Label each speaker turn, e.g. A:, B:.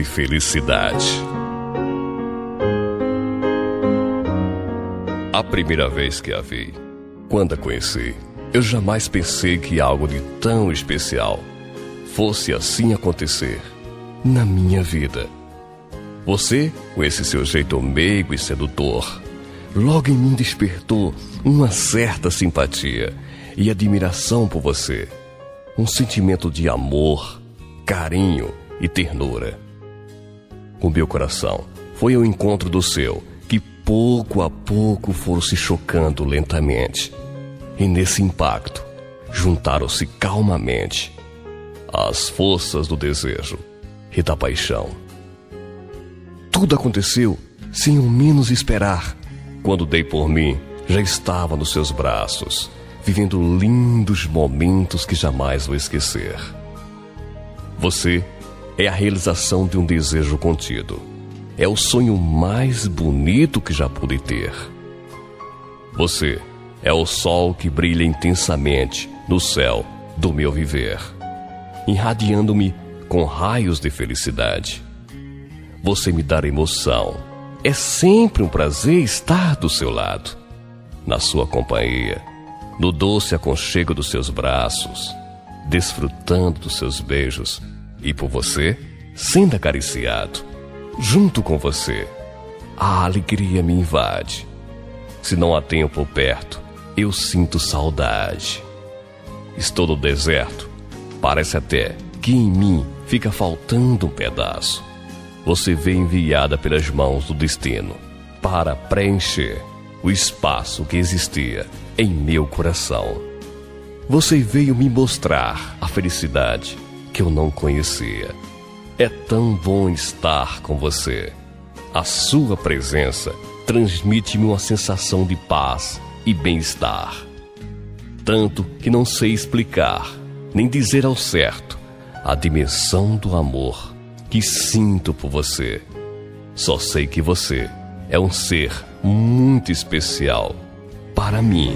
A: de felicidade. A primeira vez que a vi, quando a conheci, eu jamais pensei que algo de tão especial fosse assim acontecer na minha vida. Você, com esse seu jeito meigo e sedutor, logo em mim despertou uma certa simpatia e admiração por você. Um sentimento de amor, carinho e ternura. O meu coração foi ao encontro do seu, que pouco a pouco foram se chocando lentamente. E nesse impacto, juntaram-se calmamente as forças do desejo e da paixão. Tudo aconteceu sem o menos esperar. Quando dei por mim, já estava nos seus braços, vivendo lindos momentos que jamais vou esquecer. Você é a realização de um desejo contido. É o sonho mais bonito que já pude ter. Você é o sol que brilha intensamente no céu do meu viver, irradiando-me com raios de felicidade. Você me dá emoção. É sempre um prazer estar do seu lado, na sua companhia, no doce aconchego dos seus braços, desfrutando dos seus beijos e por você sendo acariciado. Junto com você, a alegria me invade. Se não há tempo perto, eu sinto saudade. Estou no deserto, parece até que em mim fica faltando um pedaço. Você vê enviada pelas mãos do destino para preencher o espaço que existia em meu coração. Você veio me mostrar a felicidade que eu não conhecia. É tão bom estar com você. A sua presença transmite-me uma sensação de paz e bem-estar. Tanto que não sei explicar, nem dizer ao certo, a dimensão do amor que sinto por você. Só sei que você é um ser muito especial para mim.